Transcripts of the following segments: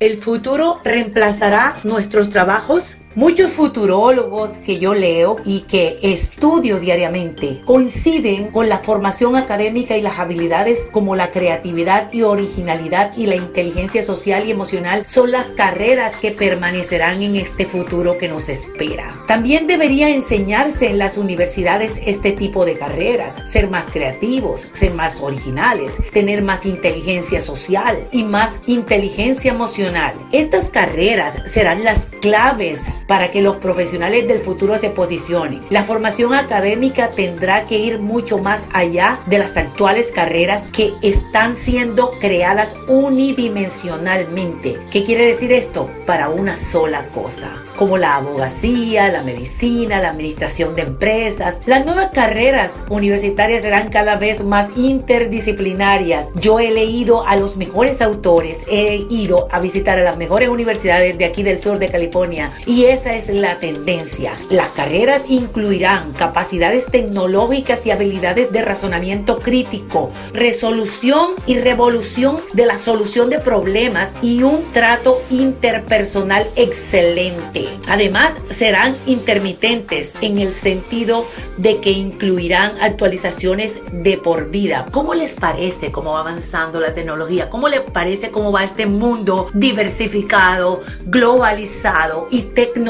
¿El futuro reemplazará nuestros trabajos? Muchos futurólogos que yo leo y que estudio diariamente coinciden con la formación académica y las habilidades como la creatividad y originalidad y la inteligencia social y emocional son las carreras que permanecerán en este futuro que nos espera. También debería enseñarse en las universidades este tipo de carreras, ser más creativos, ser más originales, tener más inteligencia social y más inteligencia emocional. Estas carreras serán las claves para que los profesionales del futuro se posicionen. La formación académica tendrá que ir mucho más allá de las actuales carreras que están siendo creadas unidimensionalmente. ¿Qué quiere decir esto? Para una sola cosa como la abogacía, la medicina, la administración de empresas. Las nuevas carreras universitarias serán cada vez más interdisciplinarias. Yo he leído a los mejores autores, he ido a visitar a las mejores universidades de aquí del sur de California y esa es la tendencia. Las carreras incluirán capacidades tecnológicas y habilidades de razonamiento crítico, resolución y revolución de la solución de problemas y un trato interpersonal excelente. Además, serán intermitentes en el sentido de que incluirán actualizaciones de por vida. ¿Cómo les parece cómo va avanzando la tecnología? ¿Cómo les parece cómo va este mundo diversificado, globalizado y tecnológico,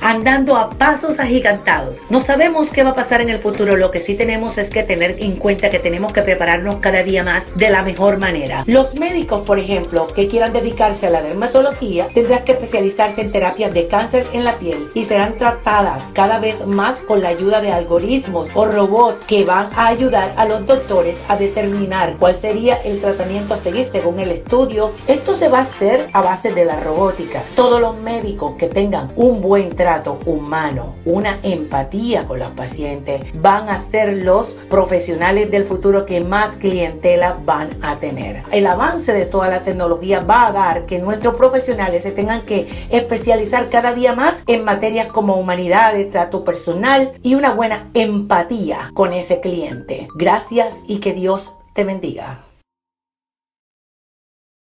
andando a pasos agigantados? No sabemos qué va a pasar en el futuro. Lo que sí tenemos es que tener en cuenta que tenemos que prepararnos cada día más de la mejor manera. Los médicos, por ejemplo, que quieran dedicarse a la dermatología, tendrán que especializarse en terapias de cáncer en la piel y serán tratadas cada vez más con la ayuda de algoritmos o robots que van a ayudar a los doctores a determinar cuál sería el tratamiento a seguir según el estudio. Esto se va a hacer a base de la robótica. Todos los médicos que un buen trato humano, una empatía con los pacientes, van a ser los profesionales del futuro que más clientela van a tener. El avance de toda la tecnología va a dar que nuestros profesionales se tengan que especializar cada día más en materias como humanidades, trato personal y una buena empatía con ese cliente. Gracias y que Dios te bendiga.